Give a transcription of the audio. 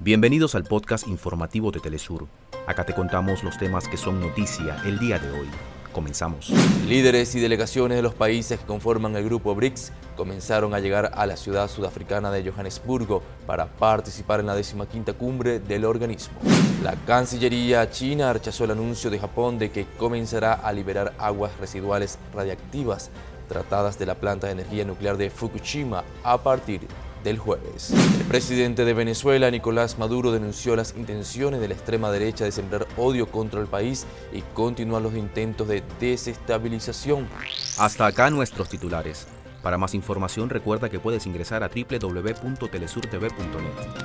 Bienvenidos al podcast informativo de Telesur. Acá te contamos los temas que son noticia el día de hoy. Comenzamos. Líderes y delegaciones de los países que conforman el grupo BRICS comenzaron a llegar a la ciudad sudafricana de Johannesburgo para participar en la 15 cumbre del organismo. La Cancillería china rechazó el anuncio de Japón de que comenzará a liberar aguas residuales radiactivas tratadas de la planta de energía nuclear de Fukushima a partir del jueves. El presidente de Venezuela, Nicolás Maduro, denunció las intenciones de la extrema derecha de sembrar odio contra el país y continúan los intentos de desestabilización. Hasta acá nuestros titulares. Para más información recuerda que puedes ingresar a www.telesurtv.net.